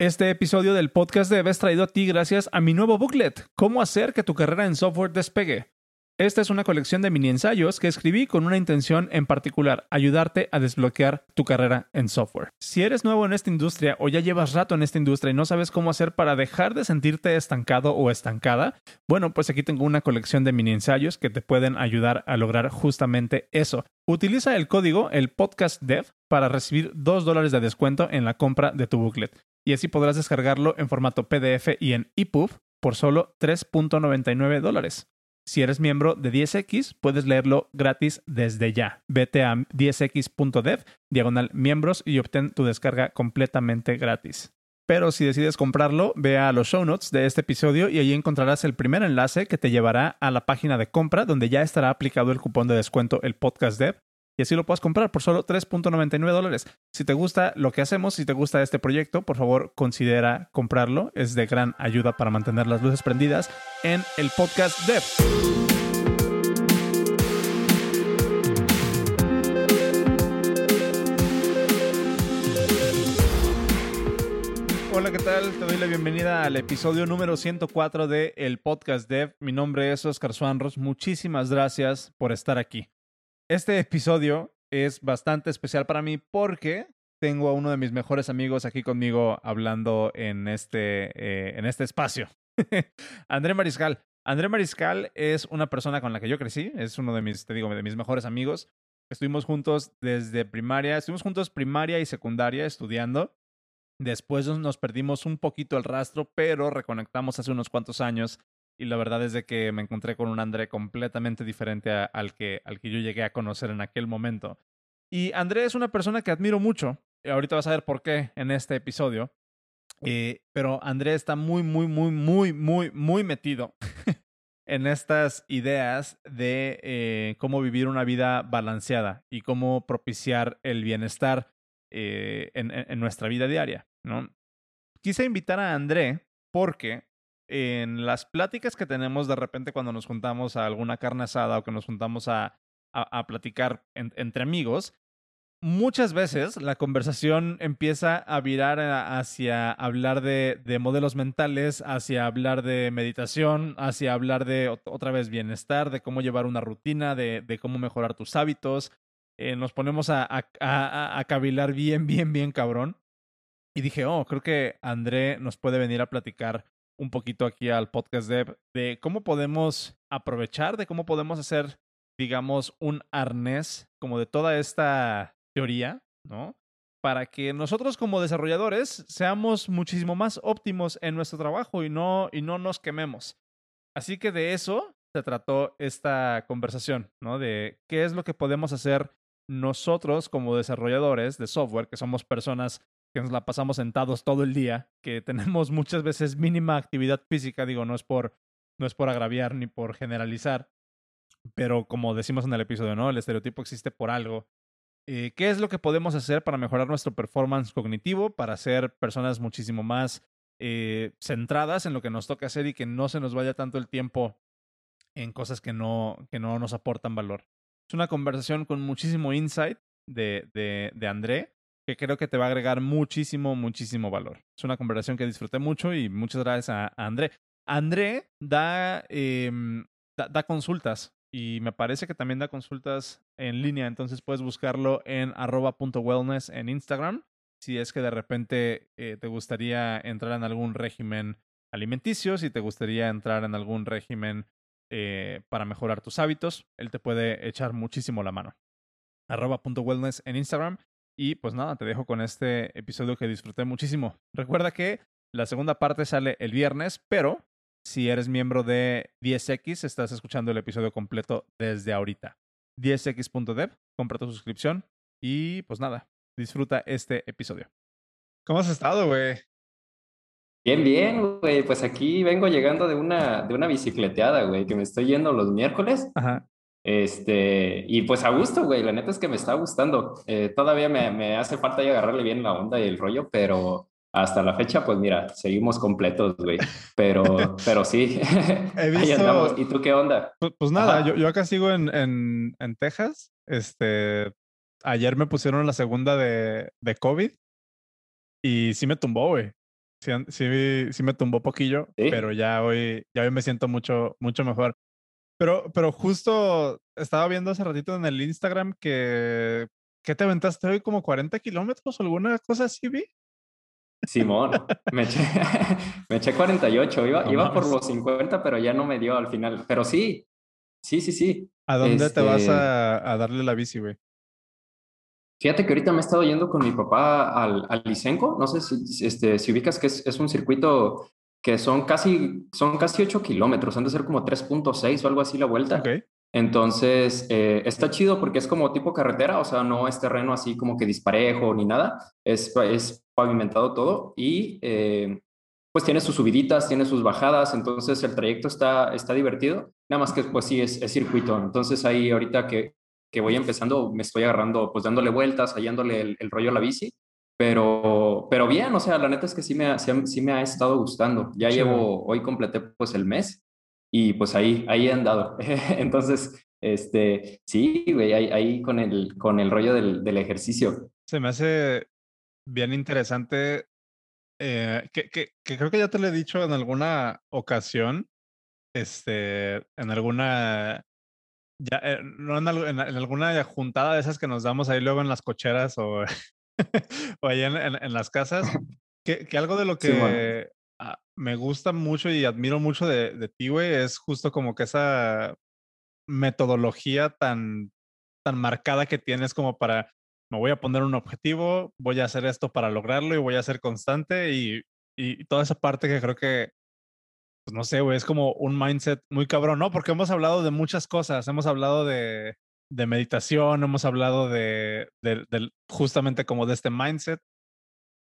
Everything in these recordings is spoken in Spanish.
Este episodio del podcast Dev es traído a ti gracias a mi nuevo booklet, Cómo hacer que tu carrera en software despegue. Esta es una colección de mini ensayos que escribí con una intención en particular, ayudarte a desbloquear tu carrera en software. Si eres nuevo en esta industria o ya llevas rato en esta industria y no sabes cómo hacer para dejar de sentirte estancado o estancada, bueno, pues aquí tengo una colección de mini ensayos que te pueden ayudar a lograr justamente eso. Utiliza el código, el podcast dev, para recibir 2 dólares de descuento en la compra de tu booklet. Y así podrás descargarlo en formato PDF y en EPUB por solo 3.99 dólares. Si eres miembro de 10X, puedes leerlo gratis desde ya. Vete a 10x.dev, diagonal miembros y obtén tu descarga completamente gratis. Pero si decides comprarlo, ve a los show notes de este episodio y allí encontrarás el primer enlace que te llevará a la página de compra donde ya estará aplicado el cupón de descuento el podcast dev y así lo puedes comprar por solo 3.99 dólares. Si te gusta lo que hacemos, si te gusta este proyecto, por favor considera comprarlo. Es de gran ayuda para mantener las luces prendidas en el podcast Dev. Hola, ¿qué tal? Te doy la bienvenida al episodio número 104 de El Podcast Dev. Mi nombre es Oscar Suanros. Muchísimas gracias por estar aquí. Este episodio es bastante especial para mí porque tengo a uno de mis mejores amigos aquí conmigo hablando en este, eh, en este espacio. André Mariscal. André Mariscal es una persona con la que yo crecí, es uno de mis, te digo, de mis mejores amigos. Estuvimos juntos desde primaria, estuvimos juntos primaria y secundaria estudiando. Después nos perdimos un poquito el rastro, pero reconectamos hace unos cuantos años y la verdad es de que me encontré con un André completamente diferente al, que, al que yo llegué a conocer en aquel momento. Y André es una persona que admiro mucho. Ahorita vas a ver por qué en este episodio. Eh, pero André está muy, muy, muy, muy, muy, muy metido en estas ideas de eh, cómo vivir una vida balanceada y cómo propiciar el bienestar eh, en, en, nuestra vida diaria. ¿no? Quise invitar a André porque en las pláticas que tenemos de repente cuando nos juntamos a alguna carne asada o que nos juntamos a, a, platicar entre amigos, muchas veces la conversación empieza a virar hacia hablar de, de, modelos mentales, hacia hablar de meditación, hacia hablar de otra vez bienestar, de cómo llevar una rutina, de, cómo mejorar tus hábitos. Eh, nos ponemos a cavilar bien, bien, bien cabrón. Y dije, oh, creo que André nos puede venir a platicar un poquito aquí al podcast dev de cómo podemos aprovechar, de cómo podemos hacer, digamos, un arnés como de toda esta teoría, ¿no? Para que nosotros como desarrolladores seamos muchísimo más óptimos en nuestro trabajo y no, y no nos quememos. Así que de eso se trató esta conversación, ¿no? De qué es lo que podemos hacer nosotros como desarrolladores de software, que somos personas que nos la pasamos sentados todo el día, que tenemos muchas veces mínima actividad física, digo, no es por, no es por agraviar ni por generalizar, pero como decimos en el episodio, ¿no? El estereotipo existe por algo. Eh, ¿Qué es lo que podemos hacer para mejorar nuestro performance cognitivo, para ser personas muchísimo más eh, centradas en lo que nos toca hacer y que no se nos vaya tanto el tiempo en cosas que no, que no nos aportan valor? Es una conversación con muchísimo insight de, de, de André que creo que te va a agregar muchísimo, muchísimo valor. Es una conversación que disfruté mucho y muchas gracias a, André. André da, em, da, consultas y me parece que también da consultas en línea, entonces puedes buscarlo en arroba.wellness en Instagram. Si es que de repente eh, te gustaría entrar en algún régimen alimenticio, si te gustaría entrar en algún régimen eh, para mejorar tus hábitos, él te puede echar muchísimo la mano. arroba.wellness en Instagram y pues nada, te dejo con este episodio que disfruté muchísimo. Recuerda que la segunda parte sale el viernes, pero si eres miembro de 10X, estás escuchando el episodio completo desde ahorita. 10x.dev, compra tu suscripción y pues nada, disfruta este episodio. ¿Cómo has estado, güey? Bien, bien, güey. Pues aquí vengo llegando de una, de una bicicleteada, güey, que me estoy yendo los miércoles. Ajá. Este, y pues a gusto, güey, la neta es que me está gustando. Eh, todavía me, me, hace falta ya agarrarle bien la onda y el rollo, pero hasta la fecha, pues mira, seguimos completos, güey. Pero, pero sí, He visto... ¿Y tú qué onda? Pues, pues nada, yo, yo, acá sigo en, en, en, Texas. Este, ayer me pusieron la segunda de, de COVID y sí me tumbó, güey. sí, sí, sí me tumbó poquillo, pero ya hoy, ya hoy me siento mucho, mucho mejor. Pero, pero justo estaba viendo hace ratito en el Instagram que, ¿qué te aventaste hoy? ¿Como 40 kilómetros o alguna cosa así, vi? Simón, me eché, me eché 48, iba, iba por los 50, pero ya no me dio al final. Pero sí, sí, sí, sí. ¿A dónde te vas este a, a, darle la bici, güey? Fíjate que ahorita me he estado yendo con mi papá al, al Licenco. No sé si, este, si ubicas que es, es un circuito que son casi, son casi 8 kilómetros, han de ser como 3.6 o algo así la vuelta. Entonces, eh, está chido porque es como tipo carretera, o sea, no es terreno así como que disparejo ni nada, es, es pavimentado todo y eh, pues tiene sus subiditas, tiene sus bajadas, entonces el trayecto está, está divertido, nada más que pues sí es, es circuito, entonces ahí ahorita que, que voy empezando me estoy agarrando, pues dándole vueltas, hallándole el, el rollo a la bici pero, pero bien, o sea, la neta es que sí me ha, sí, me ha estado gustando. Ya llevo, hoy completé pues el mes y pues ahí, ahí he andado. Entonces, este, sí, güey, ahí, ahí, con, el, con el rollo del, del ejercicio. Se me hace bien interesante, eh, que, que, que, creo que ya te lo he dicho en alguna ocasión, este, en alguna, ya, eh, no en, en, alguna juntada de esas que nos damos ahí luego en las cocheras o o allá en, las casas, que, que, algo de lo que ah, me gusta mucho y admiro mucho de, de ti, güey, es justo como que esa metodología tan, tan marcada que tienes como para, me voy a poner un objetivo, voy a hacer esto para lograrlo y voy a ser constante y, y toda esa parte que creo que, pues no sé, güey, es como un mindset muy cabrón, ¿no? Porque hemos hablado de muchas cosas, hemos hablado de, de meditación, hemos hablado de, justamente como de este mindset.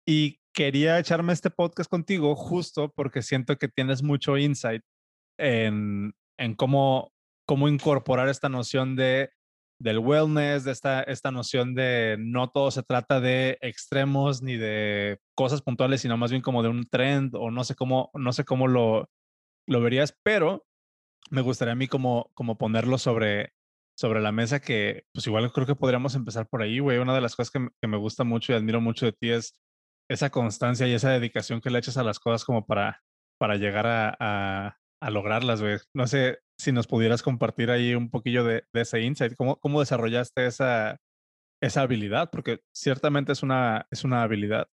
Y quería echarme este podcast contigo justo porque siento que tienes mucho insight en, en cómo, cómo incorporar esta noción de, del wellness, de esta, esta noción de no todo se trata de extremos ni de cosas puntuales, sino más bien como de un trend o no sé cómo, no sé cómo lo, lo verías, pero me gustaría a mí como, como ponerlo sobre, sobre la mesa que, pues igual creo que podríamos empezar por ahí, güey. Una de las cosas que, me gusta mucho y admiro mucho de ti es esa constancia y esa dedicación que le echas a las cosas como para, para llegar a, a, lograrlas, güey. No sé si nos pudieras compartir ahí un poquillo de, de ese insight, ¿Cómo, cómo desarrollaste esa, esa habilidad, porque ciertamente es una, es una habilidad.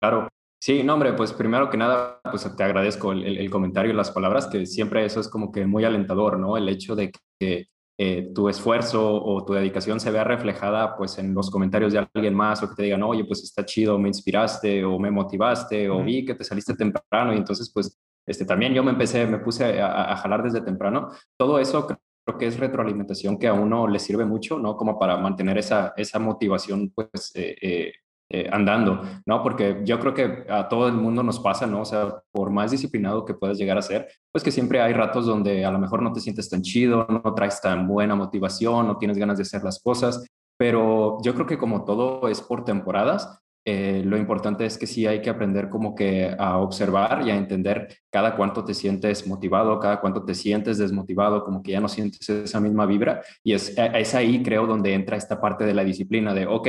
Claro. Sí, no, hombre, pues primero que nada, pues te agradezco el, el, el comentario y las palabras, que siempre eso es como que muy alentador, ¿no? El hecho de que eh, tu esfuerzo o tu dedicación se vea reflejada pues en los comentarios de alguien más o que te digan, oye, pues está chido, me inspiraste o me motivaste o vi que te saliste temprano y entonces pues este, también yo me empecé, me puse a, jalar desde temprano. Todo eso creo que es retroalimentación que a uno le sirve mucho, ¿no? Como para mantener esa, esa motivación pues eh, eh, eh, andando, ¿no? Porque yo creo que a todo el mundo nos pasa, ¿no? O sea, por más disciplinado que puedas llegar a ser, pues que siempre hay ratos donde a lo mejor no te sientes tan chido, no traes tan buena motivación, no tienes ganas de hacer las cosas, pero yo creo que como todo es por temporadas, eh, lo importante es que sí hay que aprender como que a observar y a entender cada cuánto te sientes motivado, cada cuánto te sientes desmotivado, como que ya no sientes esa misma vibra. Y es, ahí, creo, donde entra esta parte de la disciplina de, ok,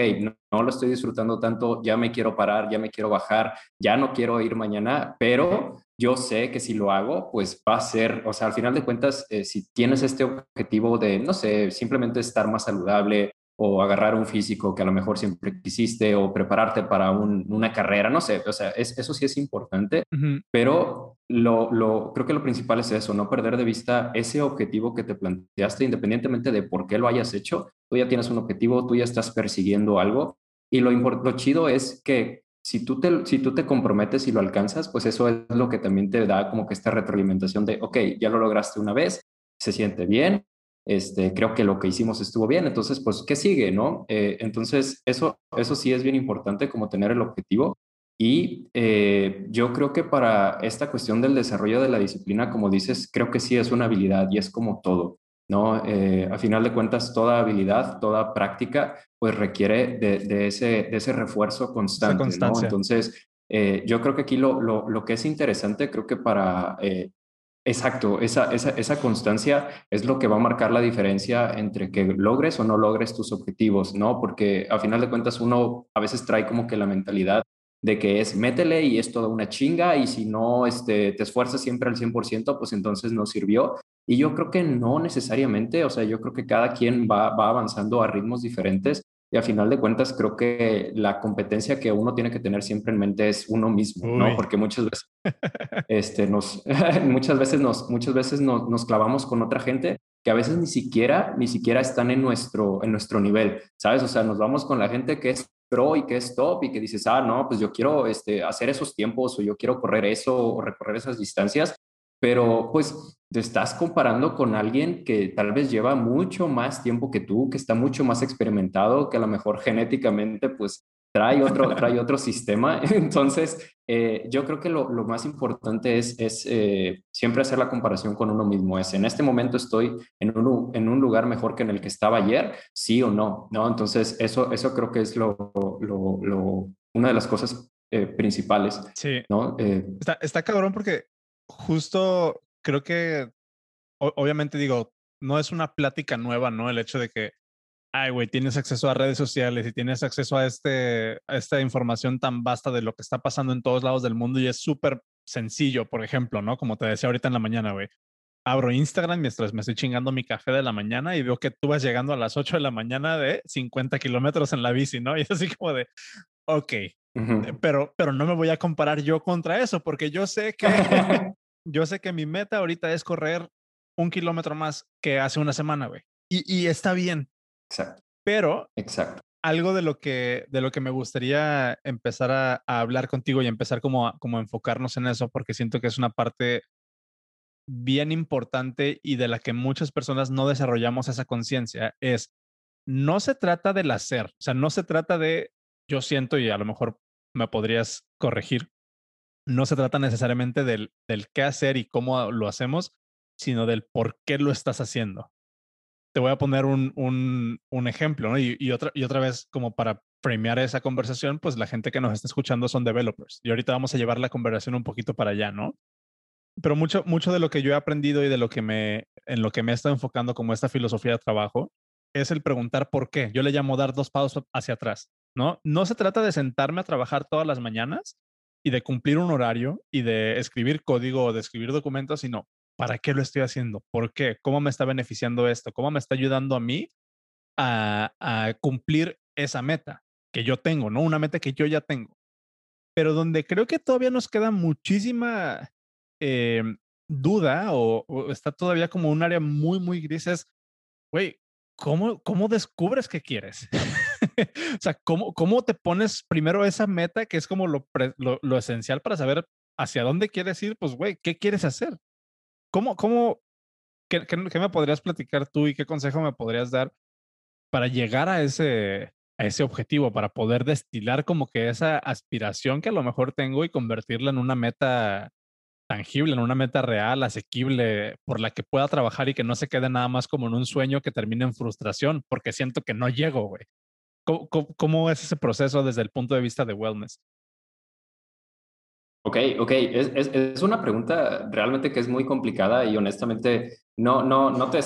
no, lo estoy disfrutando tanto, ya me quiero parar, ya me quiero bajar, ya no quiero ir mañana, pero yo sé que si lo hago, pues va a ser, o sea, al final de cuentas, eh, si tienes este objetivo de, no sé, simplemente estar más saludable, o agarrar un físico que a lo mejor siempre quisiste o prepararte para una carrera, no sé, o sea, eso sí es importante, pero lo, lo, creo que lo principal es eso, no perder de vista ese objetivo que te planteaste, independientemente de por qué lo hayas hecho, tú ya tienes un objetivo, tú ya estás persiguiendo algo y lo, lo chido es que si tú, te, si tú te comprometes y lo alcanzas, pues eso es lo que también te da como que esta retroalimentación de, ok, ya lo lograste una vez, se siente bien, este, creo que lo que hicimos estuvo bien, entonces, pues, ¿qué sigue, no? Eh, entonces, eso, eso sí es bien importante, como tener el objetivo. Y eh, yo creo que para esta cuestión del desarrollo de la disciplina, como dices, creo que sí es una habilidad y es como todo, ¿no? Eh, a final de cuentas, toda habilidad, toda práctica, pues requiere de, ese, de ese refuerzo constante, ¿no? Entonces, yo creo que aquí lo, lo, lo, que es interesante, creo que para Exacto, esa, esa, esa, constancia es lo que va a marcar la diferencia entre que logres o no logres tus objetivos, ¿no? Porque a final de cuentas uno a veces trae como que la mentalidad de que es métele y es toda una chinga y si no este, te esfuerzas siempre al 100%, pues entonces no sirvió. Y yo creo que no necesariamente, o sea, yo creo que cada quien va, va avanzando a ritmos diferentes y a final de cuentas creo que la competencia que uno tiene que tener siempre en mente es uno mismo, ¿no? Porque muchas veces, este, nos, muchas veces, nos, muchas veces nos, nos, clavamos con otra gente que a veces ni siquiera, ni siquiera están en nuestro, en nuestro nivel, ¿sabes? O sea, nos vamos con la gente que es pro y que es top y que dices, ah, no, pues yo quiero este, hacer esos tiempos o yo quiero correr eso o recorrer esas distancias pero pues te estás comparando con alguien que tal vez lleva mucho más tiempo que tú, que está mucho más experimentado, que a lo mejor genéticamente pues trae otro, trae otro sistema. Entonces, eh, yo creo que lo, lo, más importante es, es eh, siempre hacer la comparación con uno mismo. Es, en este momento estoy en un, en un lugar mejor que en el que estaba ayer, sí o no, ¿no? Entonces, eso, eso creo que es lo, lo, lo una de las cosas eh, principales. Sí. ¿no? está, está cabrón porque justo creo que, obviamente digo, no es una plática nueva, ¿no? El hecho de que, ay, güey, tienes acceso a redes sociales y tienes acceso a, este, a esta información tan vasta de lo que está pasando en todos lados del mundo y es súper sencillo, por ejemplo, ¿no? Como te decía ahorita en la mañana, güey. Abro Instagram mientras me estoy chingando mi café de la mañana y veo que tú vas llegando a las 8 de la mañana de 50 kilómetros en la bici, ¿no? Y es así como de, ok, eh, pero, pero no me voy a comparar yo contra eso, porque yo sé que yo sé que mi meta ahorita es correr un kilómetro más que hace una semana, güey. Y, y, está bien. Exacto. Pero Exacto. algo de lo que, de lo que me gustaría empezar a, hablar contigo y empezar como a, como enfocarnos en eso, porque siento que es una parte bien importante y de la que muchas personas no desarrollamos esa conciencia, es no se trata del hacer, o sea, no se trata de, yo siento y a lo mejor me podrías corregir. No se trata necesariamente del, qué hacer y cómo lo hacemos, sino del por qué lo estás haciendo. Te voy a poner un, ejemplo. Y, otra, vez, como para premiar esa conversación, pues la gente que nos está escuchando son developers. Y ahorita vamos a llevar la conversación un poquito para allá, ¿no? Pero mucho, mucho de lo que yo he aprendido y de lo que me, en lo que me he estado enfocando como esta filosofía de trabajo es el preguntar por qué. Yo le llamo dar dos pasos hacia atrás. ¿No? No se trata de sentarme a trabajar todas las mañanas y de cumplir un horario y de escribir código o de escribir documentos, sino ¿para qué lo estoy haciendo? ¿Por qué? ¿Cómo me está beneficiando esto? ¿Cómo me está ayudando a mí a, cumplir esa meta que yo tengo, ¿no? Una meta que yo ya tengo. Pero donde creo que todavía nos queda muchísima em, duda o, o, está todavía como un área muy, muy gris es, güey, ¿cómo, ¿cómo descubres qué quieres? o sea, ¿cómo, ¿cómo te pones primero esa meta que es como lo, lo, esencial para saber hacia dónde quieres ir? Pues, güey, ¿qué quieres hacer? ¿Cómo, cómo, qué, qué, me podrías platicar tú y qué consejo me podrías dar para llegar a ese, a ese objetivo, para poder destilar como que esa aspiración que a lo mejor tengo y convertirla en una meta tangible, en una meta real, asequible, por la que pueda trabajar y que no se quede nada más como en un sueño que termine en frustración, porque siento que no llego, güey. ¿Cómo, cómo, es ese proceso desde el punto de vista de wellness? Ok, ok. Es, es, es, una pregunta realmente que es muy complicada y honestamente no, no, no, te,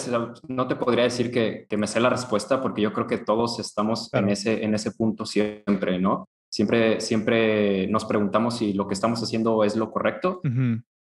no te podría decir que, que me sé la respuesta porque yo creo que todos estamos en, ese, en ese punto siempre, ¿no? Siempre, siempre nos preguntamos si lo que estamos haciendo es lo correcto,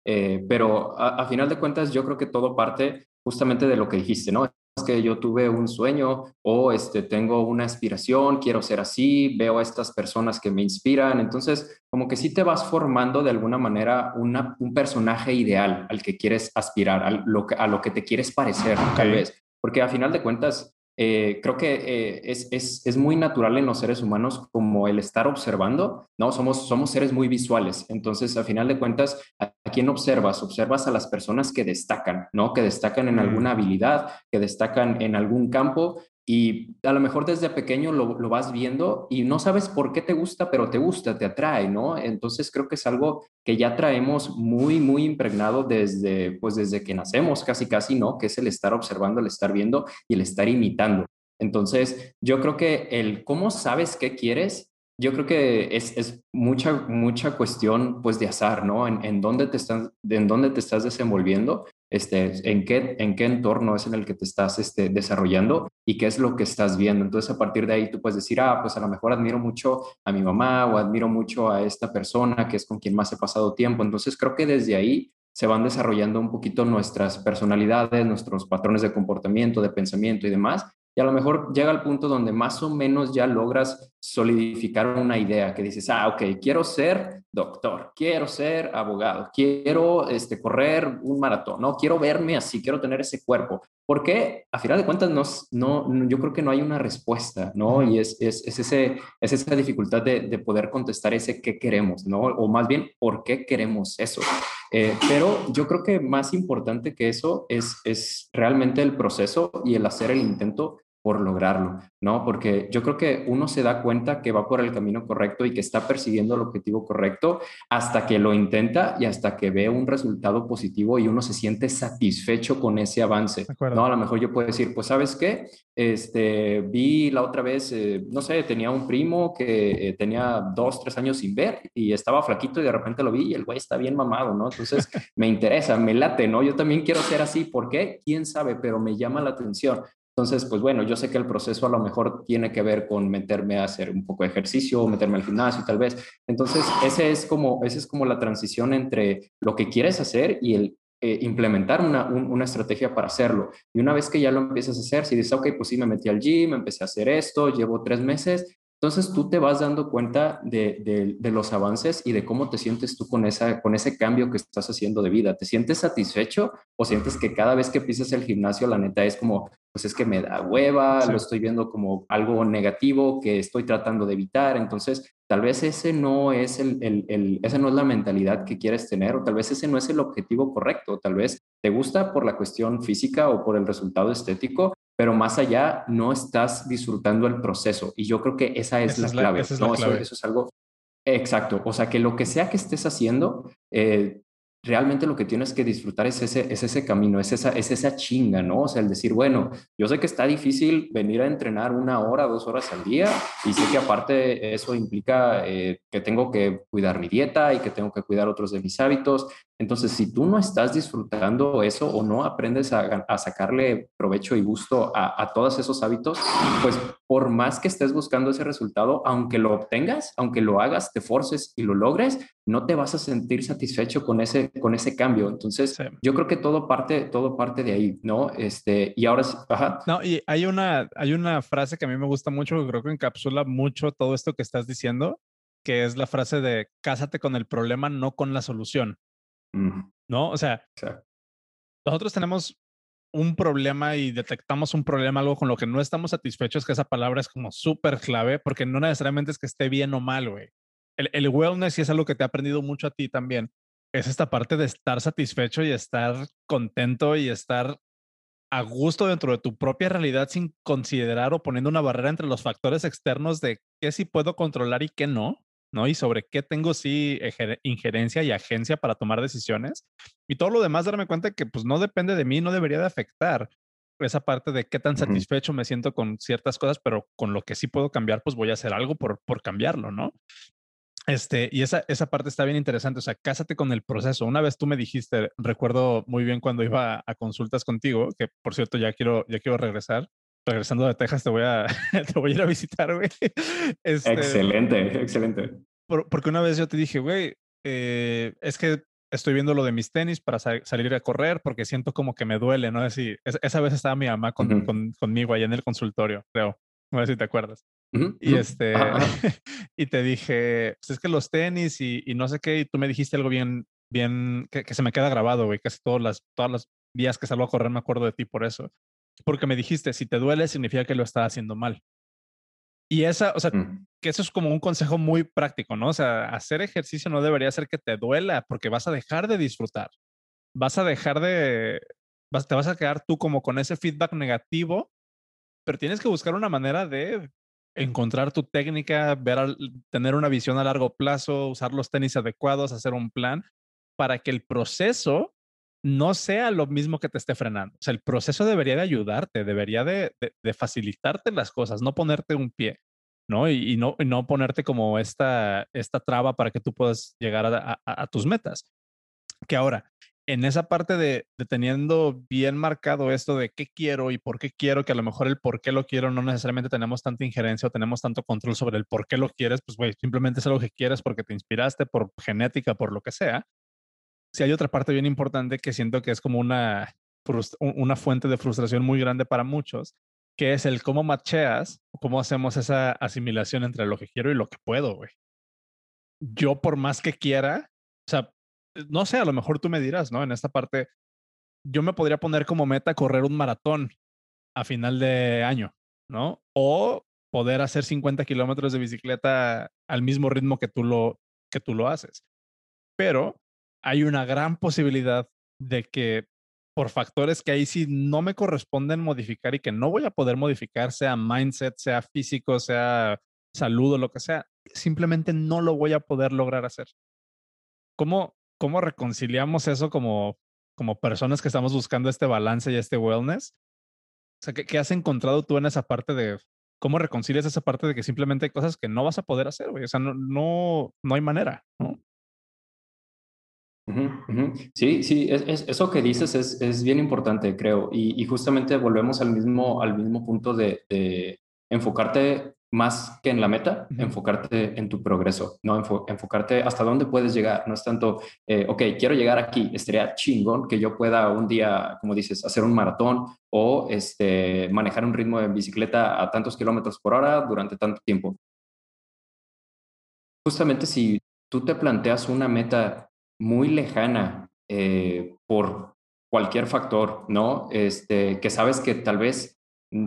eh, pero a, final de cuentas yo creo que todo parte justamente de lo que dijiste, ¿no? Que yo tuve un sueño o este, tengo una aspiración, quiero ser así, veo a estas personas que me inspiran, entonces como que sí te vas formando de alguna manera una, un personaje ideal al que quieres aspirar, a lo que, a lo que te quieres parecer, tal vez, porque a final de cuentas eh, creo que eh, es, es, es, muy natural en los seres humanos como el estar observando, ¿no? Somos, somos seres muy visuales, entonces a final de cuentas, ¿a, quién observas? Observas a las personas que destacan, ¿no? Que destacan en alguna habilidad, que destacan en algún campo y a lo mejor desde pequeño lo, lo, vas viendo y no sabes por qué te gusta, pero te gusta, te atrae, ¿no? Entonces creo que es algo que ya traemos muy, muy impregnado desde, pues desde que nacemos, casi, casi, ¿no? Que es el estar observando, el estar viendo y el estar imitando. Entonces yo creo que el cómo sabes qué quieres, yo creo que es, es mucha, mucha cuestión, pues, de azar, ¿no? En, en, dónde te estás, en dónde te estás desenvolviendo este, en, qué, en qué entorno es en el que te estás este, desarrollando y qué es lo que estás viendo. Entonces, a partir de ahí tú puedes decir, ah, pues a lo mejor admiro mucho a mi mamá o admiro mucho a esta persona que es con quien más he pasado tiempo. Entonces, creo que desde ahí se van desarrollando un poquito nuestras personalidades, nuestros patrones de comportamiento, de pensamiento y demás, y a lo mejor llega al punto donde más o menos ya logras solidificar una idea que dices, ah, ok, quiero ser doctor, quiero ser abogado, quiero este, correr un maratón, no, quiero verme así, quiero tener ese cuerpo. Porque a final de cuentas no, no, yo creo que no hay una respuesta, ¿no? Y es, es, es ese, es esa dificultad de, de, poder contestar ese qué queremos, ¿no? O más bien, ¿por qué queremos eso? Eh, pero yo creo que más importante que eso es, es realmente el proceso y el hacer el intento por lograrlo, ¿no? Porque yo creo que uno se da cuenta que va por el camino correcto y que está persiguiendo el objetivo correcto hasta que lo intenta y hasta que ve un resultado positivo y uno se siente satisfecho con ese avance, ¿no? A lo mejor yo puedo decir, pues, ¿sabes qué? Este, vi la otra vez, eh, no sé, tenía un primo que eh, tenía dos, tres años sin ver y estaba flaquito y de repente lo vi y el güey está bien mamado, ¿no? Entonces me interesa, me late, ¿no? Yo también quiero ser así, ¿por qué? ¿Quién sabe? Pero me llama la atención. Entonces, pues bueno, yo sé que el proceso a lo mejor tiene que ver con meterme a hacer un poco de ejercicio, meterme al gimnasio tal vez. Entonces, ese es como, ese es como la transición entre lo que quieres hacer y el eh, implementar una, una, estrategia para hacerlo. Y una vez que ya lo empiezas a hacer, si dices, ok, pues sí, me metí al gym, empecé a hacer esto, llevo tres meses, entonces tú te vas dando cuenta de, de, los avances y de cómo te sientes tú con, esa, con ese cambio que estás haciendo de vida. ¿Te sientes satisfecho o sientes que cada vez que pisas el gimnasio, la neta es como, pues es que me da hueva, lo estoy viendo como algo negativo que estoy tratando de evitar? Entonces, tal vez ese no es el, el, el, esa no es la mentalidad que quieres tener o tal vez ese no es el objetivo correcto. Tal vez te gusta por la cuestión física o por el resultado estético, pero más allá no estás disfrutando el proceso. Y yo creo que esa es la clave. ¿no? Eso, es algo exacto. O sea, que lo que sea que estés haciendo, eh, realmente lo que tienes que disfrutar es ese, es ese camino, es esa, es esa chinga, ¿no? O sea, el decir, bueno, yo sé que está difícil venir a entrenar una hora, dos horas al día, y sé que aparte eso implica eh, que tengo que cuidar mi dieta y que tengo que cuidar otros de mis hábitos. Entonces, si tú no estás disfrutando eso o no aprendes a, sacarle provecho y gusto a, a todos esos hábitos, pues por más que estés buscando ese resultado, aunque lo obtengas, aunque lo hagas, te forces y lo logres, no te vas a sentir satisfecho con ese, con ese cambio. Entonces, yo creo que todo parte, todo parte de ahí, ¿no? Este, y ahora sí, ajá. No, y hay una, hay una frase que a mí me gusta mucho, que creo que encapsula mucho todo esto que estás diciendo, que es la frase de cásate con el problema, no con la solución. ¿No? O sea, nosotros tenemos un problema y detectamos un problema, algo con lo que no estamos satisfechos, que esa palabra es como súper clave, porque no necesariamente es que esté bien o mal, güey. El, el wellness, y es algo que te ha aprendido mucho a ti también, es esta parte de estar satisfecho y estar contento y estar a gusto dentro de tu propia realidad sin considerar o poniendo una barrera entre los factores externos de qué sí puedo controlar y qué no, ¿no? Y sobre qué tengo sí injerencia y agencia para tomar decisiones. Y todo lo demás darme cuenta que pues no depende de mí, no debería de afectar esa parte de qué tan satisfecho me siento con ciertas cosas, pero con lo que sí puedo cambiar, pues voy a hacer algo por, por cambiarlo, ¿no? Este, y esa, esa parte está bien interesante, o sea, cásate con el proceso. Una vez tú me dijiste, recuerdo muy bien cuando iba a consultas contigo, que por cierto ya quiero, ya quiero regresar. Regresando de Texas te voy a, te voy a ir a visitar, güey. Este, excelente, excelente. porque una vez yo te dije, güey, eh, es que estoy viendo lo de mis tenis para salir a correr porque siento como que me duele, ¿no? Es esa vez estaba mi mamá con, con, conmigo allá en el consultorio, creo. No sé si te acuerdas. y este, y te dije, pues es que los tenis y, y, no sé qué, y tú me dijiste algo bien, bien, que, que se me queda grabado, güey, casi todas las, todas las días que salgo a correr me acuerdo de ti por eso. Porque me dijiste, si te duele, significa que lo estás haciendo mal. Y esa, o sea, mm. que eso es como un consejo muy práctico, ¿no? O sea, hacer ejercicio no debería ser que te duela porque vas a dejar de disfrutar. Vas a dejar de, vas, te vas a quedar tú como con ese feedback negativo pero tienes que buscar una manera de encontrar tu técnica, ver tener una visión a largo plazo, usar los tenis adecuados, hacer un plan para que el proceso no sea lo mismo que te esté frenando. O sea, el proceso debería de ayudarte, debería de, facilitarte las cosas, no ponerte un pie, ¿no? Y, no, no ponerte como esta, esta traba para que tú puedas llegar a tus metas. Que ahora, en esa parte de, teniendo bien marcado esto de qué quiero y por qué quiero, que a lo mejor el por qué lo quiero no necesariamente tenemos tanta injerencia o tenemos tanto control sobre el por qué lo quieres, pues güey, simplemente es algo que quieres porque te inspiraste, por genética, por lo que sea. Si hay otra parte bien importante que siento que es como una, una fuente de frustración muy grande para muchos, que es el cómo macheas, cómo hacemos esa asimilación entre lo que quiero y lo que puedo, güey. Yo por más que quiera, o sea, no sé, a lo mejor tú me dirás, ¿no? En esta parte, yo me podría poner como meta correr un maratón a final de año, ¿no? O poder hacer 50 kilómetros de bicicleta al mismo ritmo que tú lo, que tú lo haces. Pero hay una gran posibilidad de que por factores que ahí sí no me corresponden modificar y que no voy a poder modificar, sea mindset, sea físico, sea salud o lo que sea, simplemente no lo voy a poder lograr hacer. ¿Cómo, cómo reconciliamos eso como, como personas que estamos buscando este balance y este wellness? O sea, ¿qué, has encontrado tú en esa parte de cómo reconcilias esa parte de que simplemente hay cosas que no vas a poder hacer, güey? O sea, no, no, no hay manera, ¿no? Sí, sí, es, eso que dices es, es bien importante, creo. Y, y, justamente volvemos al mismo, al mismo punto de, de enfocarte más que en la meta, enfocarte en tu progreso, ¿no? enfocarte hasta dónde puedes llegar. No es tanto, eh, ok, quiero llegar aquí, estaría chingón que yo pueda un día, como dices, hacer un maratón o este, manejar un ritmo de bicicleta a tantos kilómetros por hora durante tanto tiempo. Justamente si tú te planteas una meta muy lejana eh, por cualquier factor, ¿no? Este, que sabes que tal vez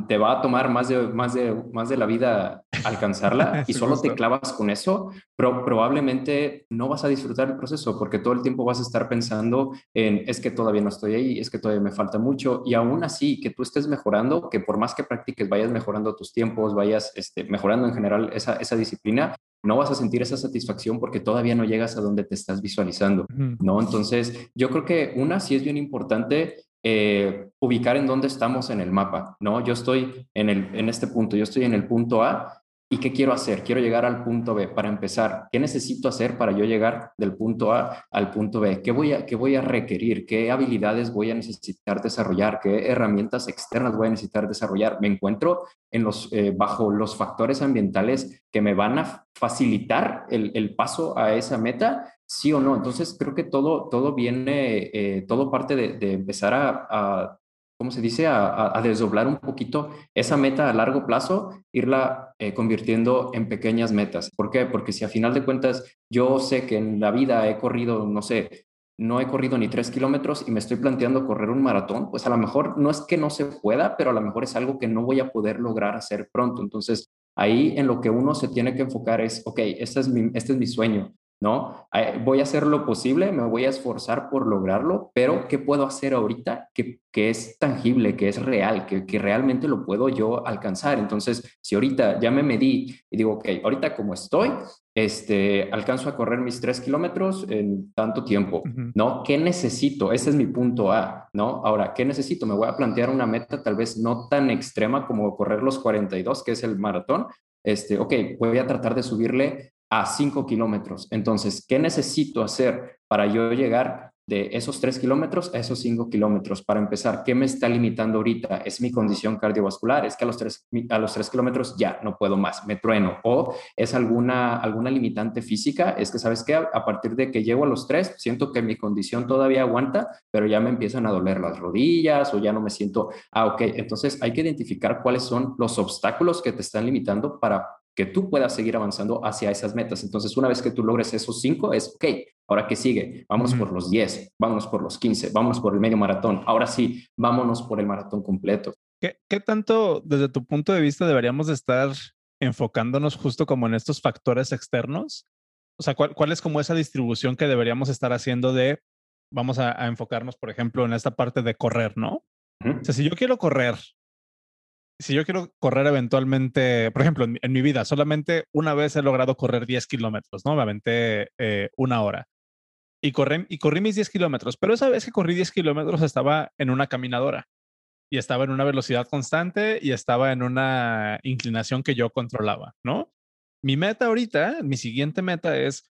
te va a tomar más de, más de, más de la vida alcanzarla y solo te clavas con eso, pero probablemente no vas a disfrutar el proceso porque todo el tiempo vas a estar pensando en es que todavía no estoy ahí, es que todavía me falta mucho y aún así que tú estés mejorando, que por más que practiques vayas mejorando tus tiempos, vayas este, mejorando en general esa, esa disciplina, no vas a sentir esa satisfacción porque todavía no llegas a donde te estás visualizando, ¿no? Entonces, yo creo que una sí es bien importante eh, ubicar en dónde estamos en el mapa, ¿no? Yo estoy en, el, en este punto, yo estoy en el punto A ¿Y qué quiero hacer? Quiero llegar al punto B. Para empezar, ¿qué necesito hacer para yo llegar del punto A al punto B? ¿Qué voy a, qué voy a requerir? ¿Qué habilidades voy a necesitar desarrollar? ¿Qué herramientas externas voy a necesitar desarrollar? Me encuentro en los, eh, bajo los factores ambientales que me van a facilitar el, el paso a esa meta sí o no. Entonces, creo que todo, todo viene, eh, todo parte de, de empezar a, ¿cómo se dice?, a, a, desdoblar un poquito esa meta a largo plazo, irla eh, convirtiendo en pequeñas metas. ¿Por qué? Porque si a final de cuentas yo sé que en la vida he corrido, no sé, no he corrido ni tres kilómetros y me estoy planteando correr un maratón, pues a lo mejor no es que no se pueda, pero a lo mejor es algo que no voy a poder lograr hacer pronto. Entonces, ahí en lo que uno se tiene que enfocar es, ok, este es mi, este es mi sueño, ¿no? Voy a hacer lo posible, me voy a esforzar por lograrlo, pero ¿qué puedo hacer ahorita que, que es tangible, que es real, que, que, realmente lo puedo yo alcanzar? Entonces, si ahorita ya me medí y digo, ok, ahorita como estoy, este, alcanzo a correr mis tres kilómetros en tanto tiempo, ¿no? ¿Qué necesito? Ese es mi punto A, ¿no? Ahora, ¿qué necesito? Me voy a plantear una meta tal vez no tan extrema como correr los 42, que es el maratón, este, ok, voy a tratar de subirle a 5 kilómetros. Entonces, ¿qué necesito hacer para yo llegar de esos 3 kilómetros a esos 5 kilómetros? Para empezar, ¿qué me está limitando ahorita? ¿Es mi condición cardiovascular? ¿Es que a los 3, a los 3 kilómetros ya no puedo más, me trueno? ¿O es alguna, alguna limitante física? Es que, ¿sabes qué? A partir de que llego a los 3, siento que mi condición todavía aguanta, pero ya me empiezan a doler las rodillas o ya no me siento, ah, ok, entonces hay que identificar cuáles son los obstáculos que te están limitando para que tú puedas seguir avanzando hacia esas metas. Entonces, una vez que tú logres esos cinco, es, ok, ahora que sigue, vámonos por los 10, vámonos por los 15, vámonos por el medio maratón, ahora sí, vámonos por el maratón completo. ¿Qué, qué tanto, desde tu punto de vista, deberíamos estar enfocándonos justo como en estos factores externos? O sea, ¿cuál, cuál es como esa distribución que deberíamos estar haciendo de, vamos a, enfocarnos, por ejemplo, en esta parte de correr, ¿no? O sea, si yo quiero correr si yo quiero correr eventualmente, por ejemplo, en, mi vida, solamente una vez he logrado correr 10 kilómetros, ¿no? Me aventé eh, una hora y corrí, mis 10 kilómetros, pero esa vez que corrí 10 kilómetros estaba en una caminadora y estaba en una velocidad constante y estaba en una inclinación que yo controlaba, ¿no? Mi meta ahorita, mi siguiente meta es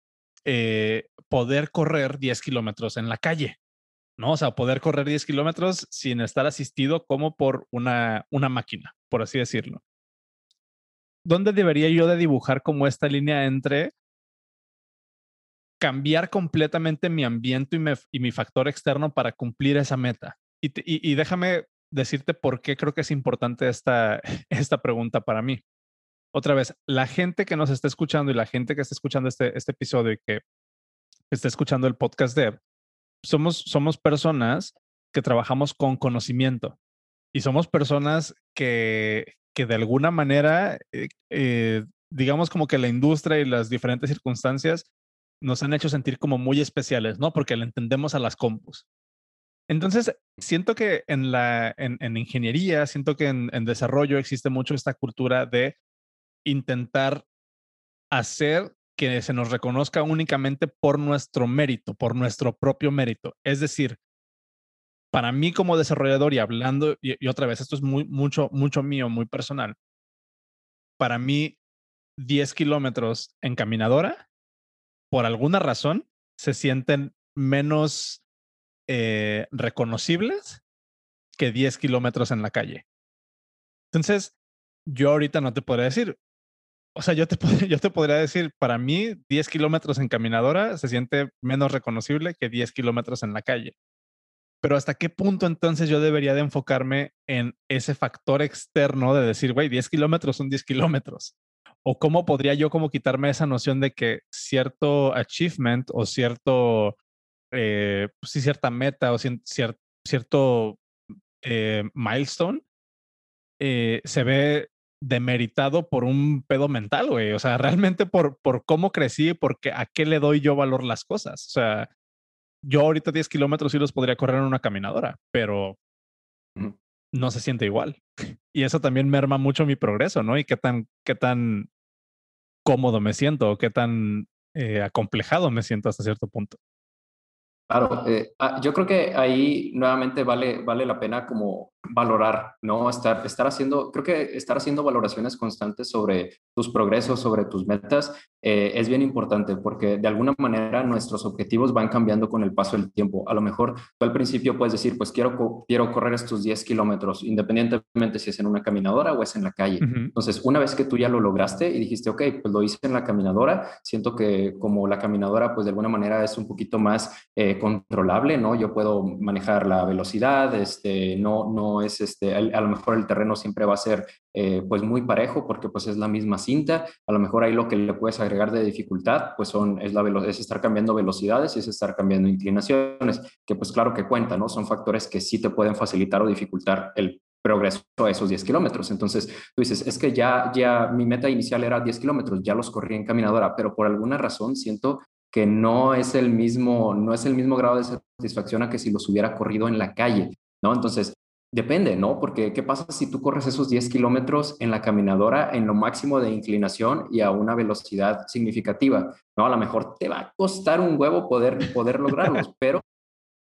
eh, poder correr 10 kilómetros en la calle, ¿no? O sea, poder correr 10 kilómetros sin estar asistido como por una, una máquina, por así decirlo. ¿Dónde debería yo de dibujar como esta línea entre cambiar completamente mi ambiente y, mi factor externo para cumplir esa meta? Y, déjame decirte por qué creo que es importante esta, esta pregunta para mí. Otra vez, la gente que nos está escuchando y la gente que está escuchando este, este episodio y que está escuchando el podcast Dev, somos, somos personas que trabajamos con conocimiento y somos personas que, que de alguna manera, eh, eh, digamos como que la industria y las diferentes circunstancias nos han hecho sentir como muy especiales, ¿no? Porque le entendemos a las compus. Entonces, siento que en la en, ingeniería, siento que en, en, desarrollo existe mucho esta cultura de intentar hacer que se nos reconozca únicamente por nuestro mérito, por nuestro propio mérito. Es decir, para mí como desarrollador y hablando, y, otra vez, esto es muy, mucho, mucho mío, muy personal. Para mí, 10 kilómetros en caminadora, por alguna razón, se sienten menos eh, reconocibles que 10 kilómetros en la calle. Entonces, yo ahorita no te podría decir, o sea, yo te, yo te podría decir, para mí, 10 kilómetros en caminadora se siente menos reconocible que 10 kilómetros en la calle. Pero hasta qué punto entonces yo debería de enfocarme en ese factor externo de decir, güey, 10 kilómetros son 10 kilómetros. O cómo podría yo como quitarme esa noción de que cierto achievement o cierto, eh, pues sí, cierta meta o cierto eh, milestone eh, se ve demeritado por un pedo mental, güey. O sea, realmente por, por cómo crecí, porque a qué le doy yo valor las cosas. O sea, yo ahorita 10 kilómetros sí los podría correr en una caminadora, pero no se siente igual. Y eso también merma mucho mi progreso, ¿no? Y qué tan, qué tan cómodo me siento, qué tan eh, acomplejado me siento hasta cierto punto. Claro, eh, ah, yo creo que ahí nuevamente vale, vale la pena como valorar, ¿no? Estar, estar haciendo, creo que estar haciendo valoraciones constantes sobre tus progresos, sobre tus metas, eh, es bien importante porque de alguna manera nuestros objetivos van cambiando con el paso del tiempo. A lo mejor tú al principio puedes decir, pues quiero, quiero correr estos 10 kilómetros, independientemente si es en una caminadora o es en la calle. Entonces, una vez que tú ya lo lograste y dijiste, ok, pues lo hice en la caminadora, siento que como la caminadora, pues de alguna manera es un poquito más eh, controlable, ¿no? Yo puedo manejar la velocidad, este, no, no es este, a, lo mejor el terreno siempre va a ser eh, pues muy parejo porque pues es la misma cinta, a lo mejor ahí lo que le puedes agregar de dificultad pues son, es, la es estar cambiando velocidades y es estar cambiando inclinaciones, que pues claro que cuenta, ¿no? Son factores que sí te pueden facilitar o dificultar el progreso a esos 10 kilómetros. Entonces, tú dices, es que ya, ya mi meta inicial era 10 kilómetros, ya los corrí en caminadora, pero por alguna razón siento que no es el mismo, no es el mismo grado de satisfacción a que si los hubiera corrido en la calle, ¿no? Entonces, Depende, ¿no? Porque ¿qué pasa si tú corres esos 10 kilómetros en la caminadora en lo máximo de inclinación y a una velocidad significativa? No, a lo mejor te va a costar un huevo poder, poder lograrlos, pero...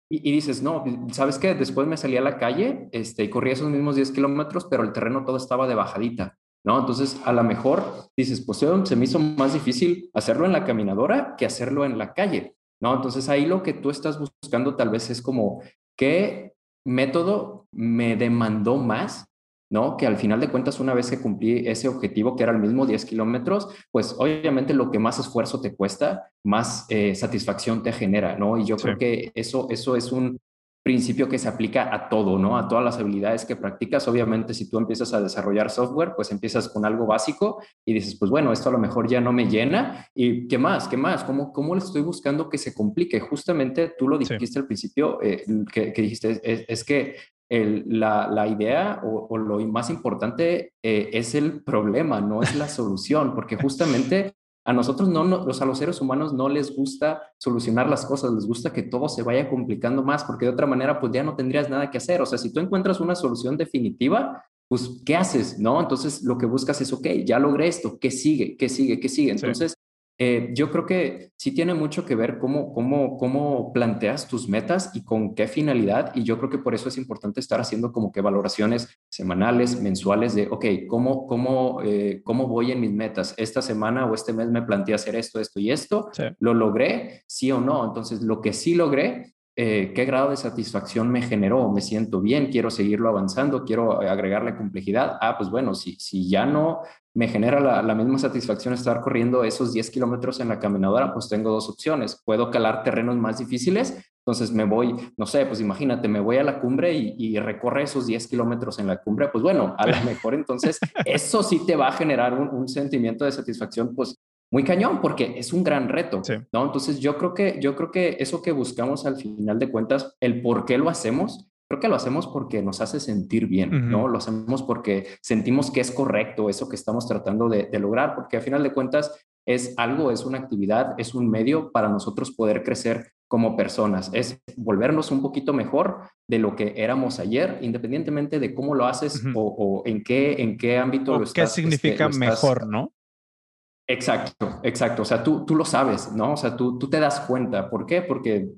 Y, dices, no, ¿sabes qué? Después me salí a la calle este, y corrí esos mismos 10 kilómetros, pero el terreno todo estaba de bajadita, ¿no? Entonces, a lo mejor dices, pues se me hizo más difícil hacerlo en la caminadora que hacerlo en la calle, ¿no? Entonces, ahí lo que tú estás buscando tal vez es como, ¿qué método me demandó más, ¿no? Que al final de cuentas, una vez que cumplí ese objetivo, que era el mismo 10 kilómetros, pues obviamente lo que más esfuerzo te cuesta, más eh, satisfacción te genera, ¿no? Y yo creo que eso, eso es un, principio que se aplica a todo, ¿no? A todas las habilidades que practicas. Obviamente, si tú empiezas a desarrollar software, pues empiezas con algo básico y dices, pues bueno, esto a lo mejor ya no me llena. ¿Y qué más? ¿Qué más? ¿Cómo, cómo le estoy buscando que se complique? Justamente tú lo dijiste al principio, eh, que, dijiste, es, que la, la, idea o, lo más importante eh, es el problema, no es la solución, porque justamente a nosotros no, los, a los seres humanos no les gusta solucionar las cosas, les gusta que todo se vaya complicando más, porque de otra manera pues ya no tendrías nada que hacer. O sea, si tú encuentras una solución definitiva, pues ¿qué haces? ¿No? Entonces lo que buscas es, ok, ya logré esto, ¿qué sigue? ¿Qué sigue? ¿Qué sigue? Entonces, eh, yo creo que sí tiene mucho que ver cómo, cómo, cómo planteas tus metas y con qué finalidad. Y yo creo que por eso es importante estar haciendo como que valoraciones semanales, mensuales de, ok, ¿cómo, cómo, eh, cómo voy en mis metas? Esta semana o este mes me planteé hacer esto, esto y esto. ¿Lo logré? Sí o no. Entonces, lo que sí logré, eh, qué grado de satisfacción me generó, me siento bien, quiero seguirlo avanzando, quiero agregarle complejidad. Ah, pues bueno, si, si ya no me genera la, la misma satisfacción estar corriendo esos 10 kilómetros en la caminadora, pues tengo dos opciones. Puedo calar terrenos más difíciles, entonces me voy, no sé, pues imagínate, me voy a la cumbre y, y recorre esos 10 kilómetros en la cumbre, pues bueno, a lo mejor entonces eso sí te va a generar un, un sentimiento de satisfacción, pues muy cañón porque es un gran reto, ¿no? Entonces yo creo que yo creo que eso que buscamos al final de cuentas, el por qué lo hacemos, creo que lo hacemos porque nos hace sentir bien, ¿no? Lo hacemos porque sentimos que es correcto eso que estamos tratando de, lograr, porque al final de cuentas es algo, es una actividad, es un medio para nosotros poder crecer como personas, es volvernos un poquito mejor de lo que éramos ayer, independientemente de cómo lo haces o, en qué en qué ámbito lo estás. ¿Qué este, significa mejor, no? Exacto, exacto. O sea, tú, tú lo sabes, ¿no? O sea, tú, tú te das cuenta. ¿Por qué? Porque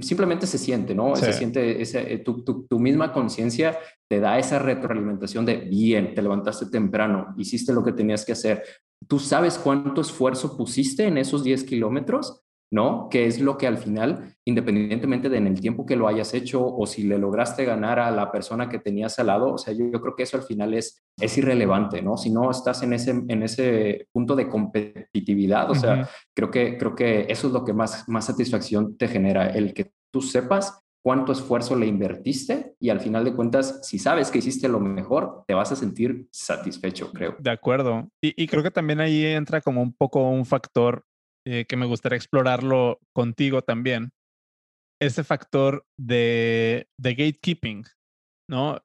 simplemente se siente, ¿no? Se siente, ese, eh, tu, tu, tu misma conciencia te da esa retroalimentación de, bien, te levantaste temprano, hiciste lo que tenías que hacer. Tú sabes cuánto esfuerzo pusiste en esos 10 kilómetros ¿no? Que es lo que al final, independientemente de en el tiempo que lo hayas hecho o si le lograste ganar a la persona que tenías al lado, o sea, yo, creo que eso al final es, es irrelevante, ¿no? Si no estás en ese, en ese punto de competitividad, o sea, creo, que, creo que eso es lo que más, más satisfacción te genera, el que tú sepas cuánto esfuerzo le invertiste y al final de cuentas, si sabes que hiciste lo mejor, te vas a sentir satisfecho, creo. De acuerdo. Y, y creo que también ahí entra como un poco un factor eh, que me gustaría explorarlo contigo también, ese factor de, de gatekeeping, ¿no?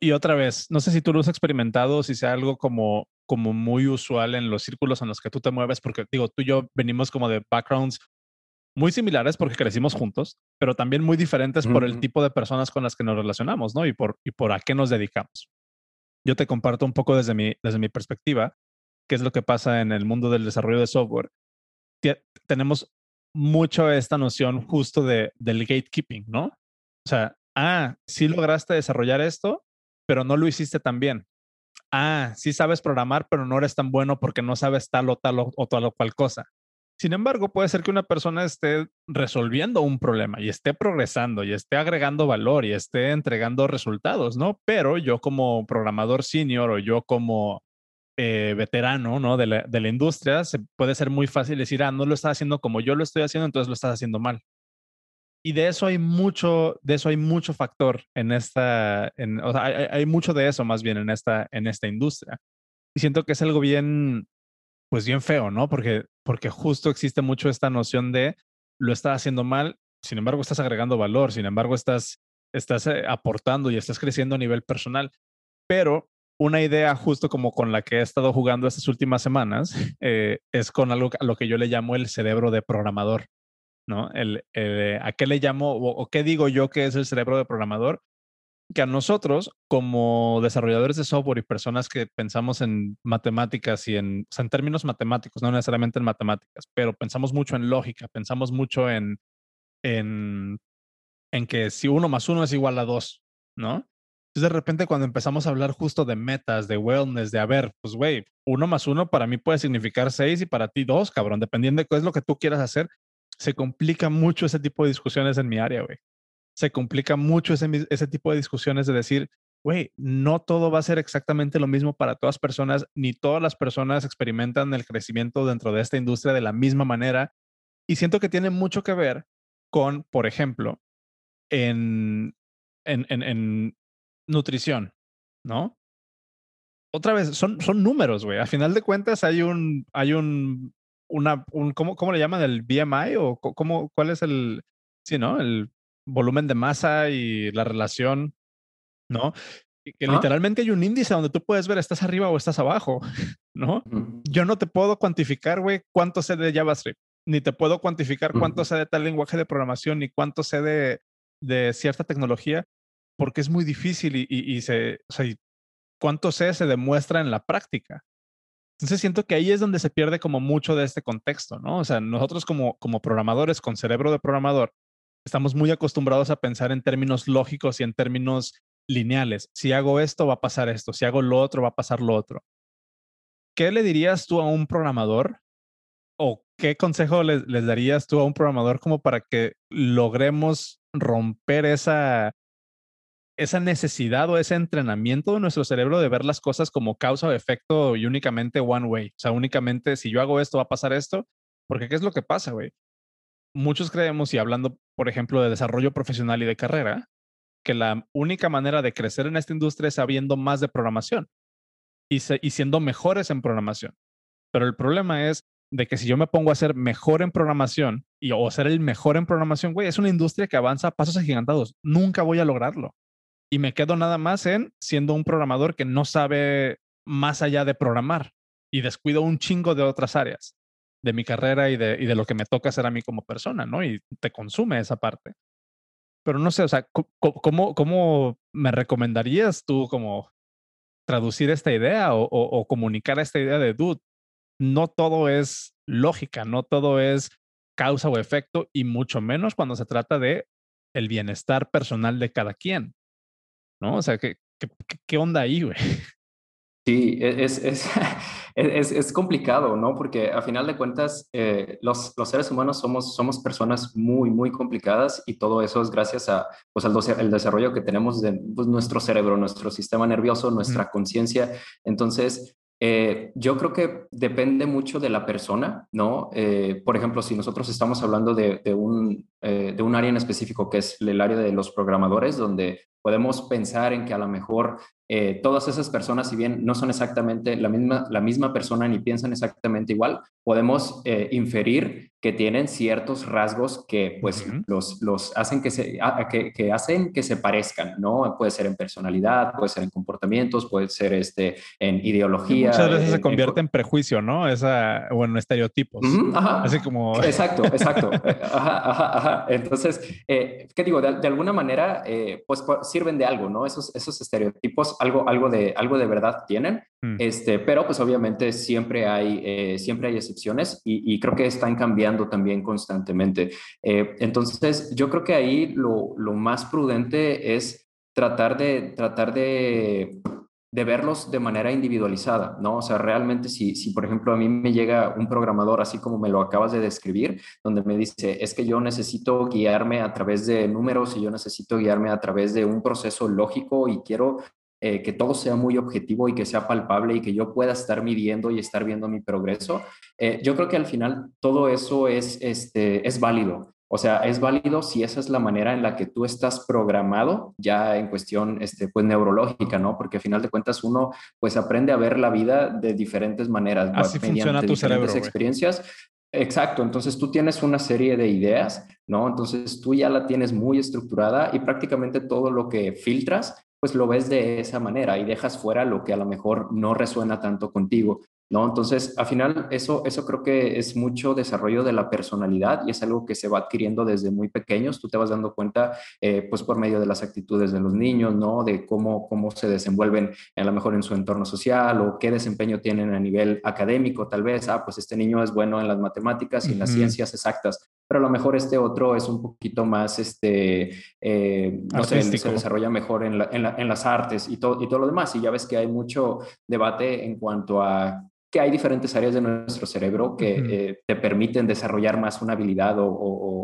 Y otra vez, no sé si tú lo has experimentado si sea algo como, como muy usual en los círculos en los que tú te mueves, porque digo, tú y yo venimos como de backgrounds muy similares porque crecimos juntos, pero también muy diferentes por el tipo de personas con las que nos relacionamos, ¿no? Y por, y por a qué nos dedicamos. Yo te comparto un poco desde mi, desde mi perspectiva, qué es lo que pasa en el mundo del desarrollo de software tenemos mucho esta noción justo de, del gatekeeping, ¿no? O sea, ah, sí lograste desarrollar esto, pero no lo hiciste tan bien. Ah, sí sabes programar, pero no eres tan bueno porque no sabes tal o tal o, tal o cual cosa. Sin embargo, puede ser que una persona esté resolviendo un problema y esté progresando y esté agregando valor y esté entregando resultados, ¿no? Pero yo como programador senior o yo como eh, veterano ¿no? de, la, industria, se puede ser muy fácil decir, ah, no lo estás haciendo como yo lo estoy haciendo, entonces lo estás haciendo mal. Y de eso hay mucho, de eso hay mucho factor en esta, en, o sea, hay, hay, mucho de eso más bien en esta, en esta industria. Y siento que es algo bien, pues bien feo, ¿no? Porque, porque justo existe mucho esta noción de lo estás haciendo mal, sin embargo estás agregando valor, sin embargo estás, estás eh, aportando y estás creciendo a nivel personal. Pero una idea justo como con la que he estado jugando estas últimas semanas eh, es con algo a lo que yo le llamo el cerebro de programador, ¿no? El, ¿A qué le llamo o, qué digo yo que es el cerebro de programador? Que a nosotros, como desarrolladores de software y personas que pensamos en matemáticas y en, en términos matemáticos, no necesariamente en matemáticas, pero pensamos mucho en lógica, pensamos mucho en, en, en que si uno más uno es igual a dos, ¿no? Entonces, de repente, cuando empezamos a hablar justo de metas, de wellness, de a ver, pues, güey, uno más uno para mí puede significar seis y para ti dos, cabrón, dependiendo de qué es lo que tú quieras hacer, se complica mucho ese tipo de discusiones en mi área, güey. Se complica mucho ese, ese tipo de discusiones de decir, güey, no todo va a ser exactamente lo mismo para todas personas, ni todas las personas experimentan el crecimiento dentro de esta industria de la misma manera. Y siento que tiene mucho que ver con, por ejemplo, en, en, en, nutrición, ¿no? Otra vez, son, son números, güey. A final de cuentas hay un, hay un, una, un, ¿cómo, ¿cómo le llaman? ¿El BMI? ¿O cómo, cuál es el, sí, ¿no? El volumen de masa y la relación, ¿no? que literalmente hay un índice donde tú puedes ver estás arriba o estás abajo, ¿no? Yo no te puedo cuantificar, güey, cuánto sé de JavaScript, ni te puedo cuantificar cuánto sé de tal lenguaje de programación, ni cuánto sé de, de cierta tecnología, porque es muy difícil y, se, o sea, cuánto sé se demuestra en la práctica. Entonces siento que ahí es donde se pierde como mucho de este contexto, ¿no? O sea, nosotros como, como programadores con cerebro de programador estamos muy acostumbrados a pensar en términos lógicos y en términos lineales. Si hago esto, va a pasar esto. Si hago lo otro, va a pasar lo otro. ¿Qué le dirías tú a un programador? O ¿qué consejo les, les, darías tú a un programador como para que logremos romper esa, esa necesidad o ese entrenamiento de nuestro cerebro de ver las cosas como causa o efecto y únicamente one way? O sea, únicamente si yo hago esto va a pasar esto. Porque ¿qué es lo que pasa, güey? Muchos creemos, y hablando, por ejemplo, de desarrollo profesional y de carrera, que la única manera de crecer en esta industria es sabiendo más de programación y, siendo mejores en programación. Pero el problema es de que si yo me pongo a ser mejor en programación y, o ser el mejor en programación, güey, es una industria que avanza a pasos agigantados. Nunca voy a lograrlo. Y me quedo nada más en siendo un programador que no sabe más allá de programar y descuido un chingo de otras áreas de mi carrera y de, y de lo que me toca hacer a mí como persona, ¿no? Y te consume esa parte. Pero no sé, o sea, ¿cómo, cómo me recomendarías tú como traducir esta idea o, o comunicar esta idea de, dude, no todo es lógica, no todo es causa o efecto, y mucho menos cuando se trata de el bienestar personal de cada quien. ¿No? O sea, ¿qué, qué, onda ahí, güey? Sí, e, es, es, es, complicado, ¿no? Porque a final de cuentas, eh, los, los, seres humanos somos, somos personas muy, muy complicadas y todo eso es gracias a, pues, al, desarrollo que tenemos de pues, nuestro cerebro, nuestro sistema nervioso, nuestra conciencia. Entonces, eh, yo creo que depende mucho de la persona, ¿no? Eh, por ejemplo, si nosotros estamos hablando de, un, eh, de un área en específico, que es el área de los programadores, donde podemos pensar en que a lo mejor eh, todas esas personas, si bien no son exactamente la misma, la misma persona ni piensan exactamente igual, podemos eh, inferir que tienen ciertos rasgos que pues los, los hacen que se, que, hacen que se parezcan, ¿no? Puede ser en personalidad, puede ser en comportamientos, puede ser este, en ideología. muchas veces se convierte en, prejuicio, ¿no? Esa, o en estereotipos. Así como... Exacto, exacto. ajá, ajá, ajá. Entonces, eh, ¿qué digo? De, alguna manera, pues sirven de algo, ¿no? Esos, esos estereotipos algo, algo, de, algo de verdad tienen, mm. este, pero pues obviamente siempre hay, eh, siempre hay excepciones y, creo que están cambiando también constantemente. Eh, entonces, yo creo que ahí lo, lo, más prudente es tratar de, tratar de, de verlos de manera individualizada, ¿no? O sea, realmente si, si, por ejemplo, a mí me llega un programador así como me lo acabas de describir, donde me dice, es que yo necesito guiarme a través de números y yo necesito guiarme a través de un proceso lógico y quiero eh, que todo sea muy objetivo y que sea palpable y que yo pueda estar midiendo y estar viendo mi progreso, eh, yo creo que al final todo eso es, este, es válido. O sea, es válido si esa es la manera en la que tú estás programado, ya en cuestión este, pues, neurológica, ¿no? Porque al final de cuentas uno pues aprende a ver la vida de diferentes maneras. Así funciona tu cerebro. experiencias. Exacto, entonces tú tienes una serie de ideas, ¿no? Entonces tú ya la tienes muy estructurada y prácticamente todo lo que filtras pues lo ves de esa manera y dejas fuera lo que a lo mejor no resuena tanto contigo. ¿no? Entonces, al final, eso, eso creo que es mucho desarrollo de la personalidad y es algo que se va adquiriendo desde muy pequeños. Tú te vas dando cuenta, eh, pues, por medio de las actitudes de los niños, ¿no? De cómo, cómo se desenvuelven a lo mejor en su entorno social o qué desempeño tienen a nivel académico, tal vez. Ah, pues este niño es bueno en las matemáticas y en las ciencias exactas, pero a lo mejor este otro es un poquito más, este, eh, no sé, se desarrolla mejor en, en las artes y todo, y todo lo demás. Y ya ves que hay mucho debate en cuanto a que hay diferentes áreas de nuestro cerebro que eh, te permiten desarrollar más una habilidad o,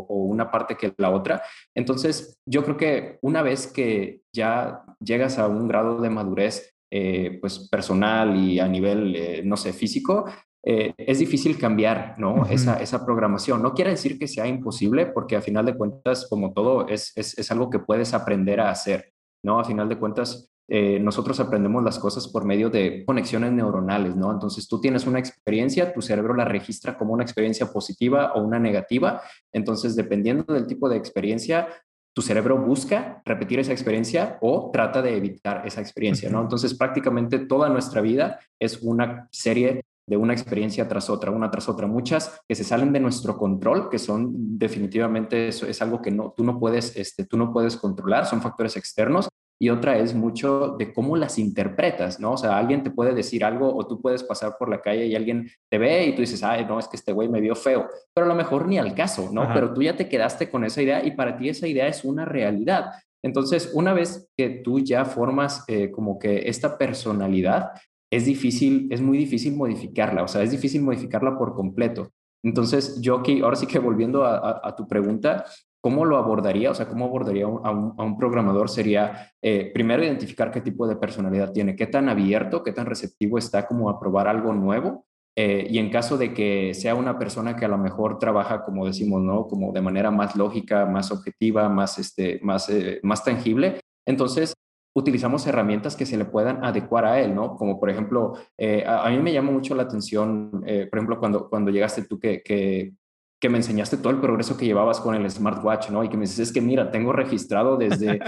una parte que la otra. Entonces, yo creo que una vez que ya llegas a un grado de madurez, eh, pues personal y a nivel, eh, no sé, físico, es difícil cambiar, ¿no? esa, esa programación. No quiere decir que sea imposible, porque a final de cuentas, como todo, es, es, es algo que puedes aprender a hacer, ¿no? A final de cuentas, eh, nosotros aprendemos las cosas por medio de conexiones neuronales, ¿no? Entonces tú tienes una experiencia, tu cerebro la registra como una experiencia positiva o una negativa. Entonces, dependiendo del tipo de experiencia, tu cerebro busca repetir esa experiencia o trata de evitar esa experiencia, ¿no? Entonces, prácticamente toda nuestra vida es una serie de una experiencia tras otra, una tras otra, muchas que se salen de nuestro control, que son definitivamente eso es algo que no tú no puedes este tú no puedes controlar, son factores externos y otra es mucho de cómo las interpretas, ¿no? O sea, alguien te puede decir algo o tú puedes pasar por la calle y alguien te ve y tú dices, ay, no, es que este güey me vio feo, pero a lo mejor ni al caso, ¿no? Pero tú ya te quedaste con esa idea y para ti esa idea es una realidad. Entonces, una vez que tú ya formas eh, como que esta personalidad, es difícil, es muy difícil modificarla, o sea, es difícil modificarla por completo. Entonces, yo aquí, ahora sí que volviendo a, tu pregunta, ¿cómo lo abordaría? O sea, ¿cómo abordaría a un, programador? Sería, eh, primero, identificar qué tipo de personalidad tiene, qué tan abierto, qué tan receptivo está como a probar algo nuevo. Eh, y en caso de que sea una persona que a lo mejor trabaja, como decimos, ¿no? Como de manera más lógica, más objetiva, más, este, más, eh, más tangible, entonces utilizamos herramientas que se le puedan adecuar a él, ¿no? Como por ejemplo, eh, a, mí me llama mucho la atención, eh, por ejemplo, cuando, cuando llegaste tú que, que, que, me enseñaste todo el progreso que llevabas con el smartwatch, ¿no? Y que me dices, es que mira, tengo registrado desde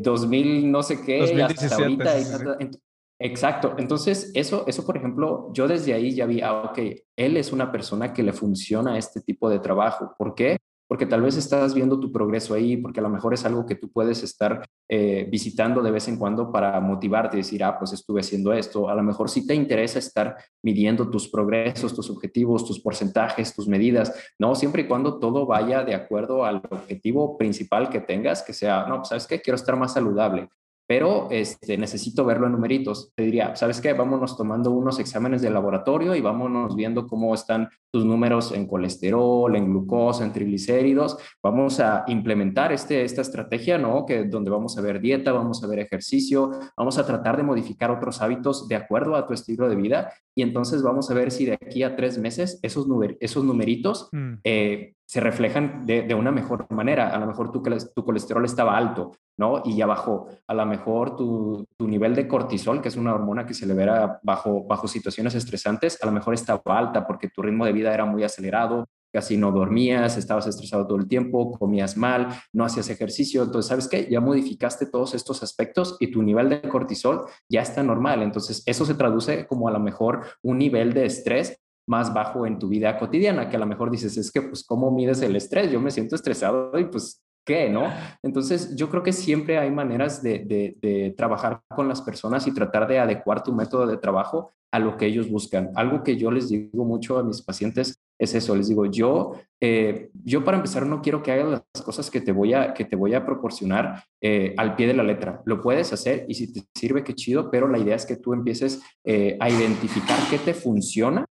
2000 eh, no sé qué 2017, hasta ahorita. Exacto. Entonces, eso, eso, por ejemplo, yo desde ahí ya vi, ah, ok, él es una persona que le funciona este tipo de trabajo. ¿Por qué? Porque tal vez estás viendo tu progreso ahí, porque a lo mejor es algo que tú puedes estar eh, visitando de vez en cuando para motivarte y decir, ah, pues estuve haciendo esto. A lo mejor sí te interesa estar midiendo tus progresos, tus objetivos, tus porcentajes, tus medidas, ¿no? Siempre y cuando todo vaya de acuerdo al objetivo principal que tengas, que sea, no, pues sabes qué, quiero estar más saludable pero este, necesito verlo en numeritos. Te diría, ¿sabes qué? Vámonos tomando unos exámenes de laboratorio y vámonos viendo cómo están tus números en colesterol, en glucosa, en triglicéridos. Vamos a implementar este, esta estrategia, ¿no? Que donde vamos a ver dieta, vamos a ver ejercicio, vamos a tratar de modificar otros hábitos de acuerdo a tu estilo de vida y entonces vamos a ver si de aquí a tres meses esos, esos numeritos mm. eh, se reflejan de, una mejor manera. A lo mejor tu, tu colesterol estaba alto, ¿no? Y ya bajó. A lo mejor tu, nivel de cortisol, que es una hormona que se le verá bajo, bajo situaciones estresantes, a lo mejor estaba alta porque tu ritmo de vida era muy acelerado, casi no dormías, estabas estresado todo el tiempo, comías mal, no hacías ejercicio. Entonces, ¿sabes qué? Ya modificaste todos estos aspectos y tu nivel de cortisol ya está normal. Entonces, eso se traduce como a lo mejor un nivel de estrés más bajo en tu vida cotidiana, que a lo mejor dices, es que pues, ¿cómo mides el estrés? Yo me siento estresado y pues, ¿qué? ¿No? Entonces, yo creo que siempre hay maneras de, trabajar con las personas y tratar de adecuar tu método de trabajo a lo que ellos buscan. Algo que yo les digo mucho a mis pacientes es eso, les digo, yo, eh, yo para empezar no quiero que hagas las cosas que te voy a, que te voy a proporcionar eh, al pie de la letra. Lo puedes hacer y si te sirve, qué chido, pero la idea es que tú empieces eh, a identificar qué te funciona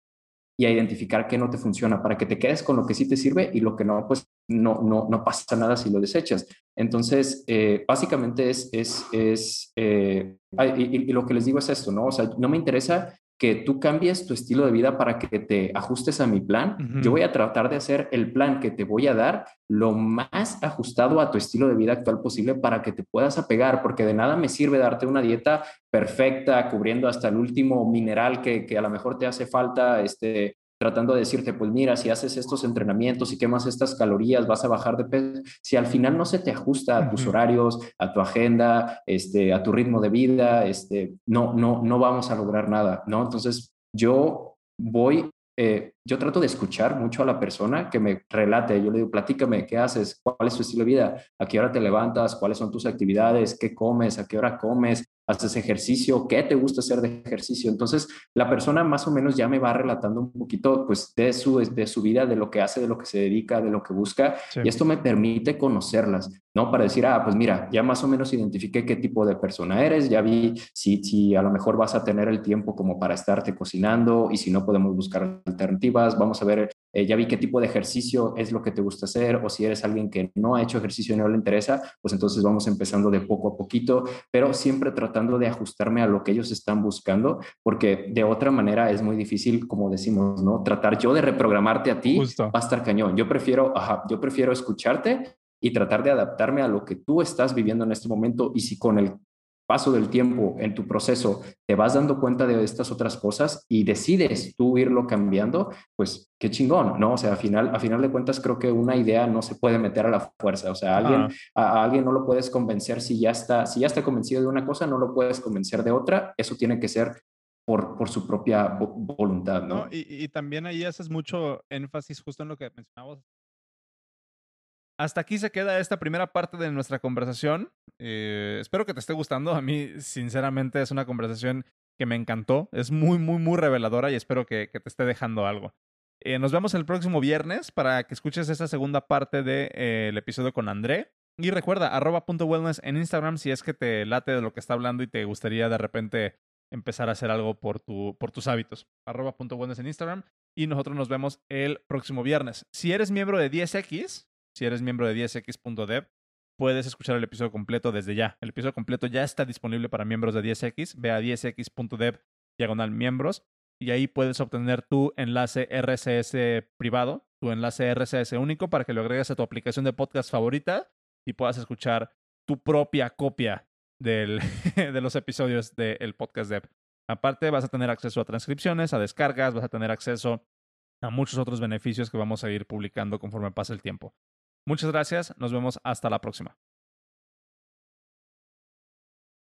y a identificar qué no te funciona para que te quedes con lo que sí te sirve y lo que no, pues no, no, no pasa nada si lo desechas. Entonces, eh, básicamente es, es, es eh, y, lo que les digo es esto, ¿no? O sea, no me interesa que tú cambies tu estilo de vida para que te ajustes a mi plan. Yo voy a tratar de hacer el plan que te voy a dar lo más ajustado a tu estilo de vida actual posible para que te puedas apegar, porque de nada me sirve darte una dieta perfecta, cubriendo hasta el último mineral que, que a lo mejor te hace falta, este, tratando de decirte, pues mira, si haces estos entrenamientos y quemas estas calorías, vas a bajar de peso. Si al final no se te ajusta a tus horarios, a tu agenda, este, a tu ritmo de vida, este, no, no, no vamos a lograr nada, ¿no? Entonces, yo voy eh, yo trato de escuchar mucho a la persona que me relate. Yo le digo, platícame, ¿qué haces? ¿Cuál es tu estilo de vida? ¿A qué hora te levantas? ¿Cuáles son tus actividades? ¿Qué comes? ¿A qué hora comes? ¿Haces ejercicio? ¿Qué te gusta hacer de ejercicio? Entonces, la persona más o menos ya me va relatando un poquito pues, de, su, de su vida, de lo que hace, de lo que se dedica, de lo que busca. Y esto me permite conocerlas, ¿no? Para decir, ah, pues mira, ya más o menos identifiqué qué tipo de persona eres, ya vi si, si a lo mejor vas a tener el tiempo como para estarte cocinando y si no podemos buscar alternativas, vamos a ver eh, ya vi qué tipo de ejercicio es lo que te gusta hacer o si eres alguien que no ha hecho ejercicio y no le interesa, pues entonces vamos empezando de poco a poquito, pero siempre tratando de ajustarme a lo que ellos están buscando, porque de otra manera es muy difícil, como decimos, ¿no? Tratar yo de reprogramarte a ti va a estar cañón. Yo prefiero, ajá, yo prefiero escucharte y tratar de adaptarme a lo que tú estás viviendo en este momento y si con el paso del tiempo en tu proceso te vas dando cuenta de estas otras cosas y decides tú irlo cambiando, pues qué chingón, ¿no? O sea, a final, a final de cuentas creo que una idea no se puede meter a la fuerza, o sea, a alguien, a, alguien no lo puedes convencer si ya está, si ya está convencido de una cosa, no lo puedes convencer de otra, eso tiene que ser por, por su propia voluntad, ¿no? y, y, también ahí haces mucho énfasis justo en lo que mencionabas hasta aquí se queda esta primera parte de nuestra conversación. Eh, espero que te esté gustando. A mí, sinceramente, es una conversación que me encantó. Es muy, muy, muy reveladora y espero que, te esté dejando algo. Eh, nos vemos el próximo viernes para que escuches esta segunda parte del de, eh, episodio con André. Y recuerda, arroba wellness en Instagram si es que te late de lo que está hablando y te gustaría de repente empezar a hacer algo por, tu, por tus hábitos. Arroba punto wellness en Instagram. y nosotros nos vemos el próximo viernes. Si eres miembro de 10X, si eres miembro de 10X.dev, puedes escuchar el episodio completo desde ya. El episodio completo ya está disponible para miembros de 10X. Ve a 10X.dev diagonal miembros y ahí puedes obtener tu enlace RSS privado, tu enlace RSS único para que lo agregues a tu aplicación de podcast favorita y puedas escuchar tu propia copia de los episodios del podcast Dev. Aparte, vas a tener acceso a transcripciones, a descargas, vas a tener acceso a muchos otros beneficios que vamos a ir publicando conforme pase el tiempo. Muchas gracias, nos vemos hasta la próxima.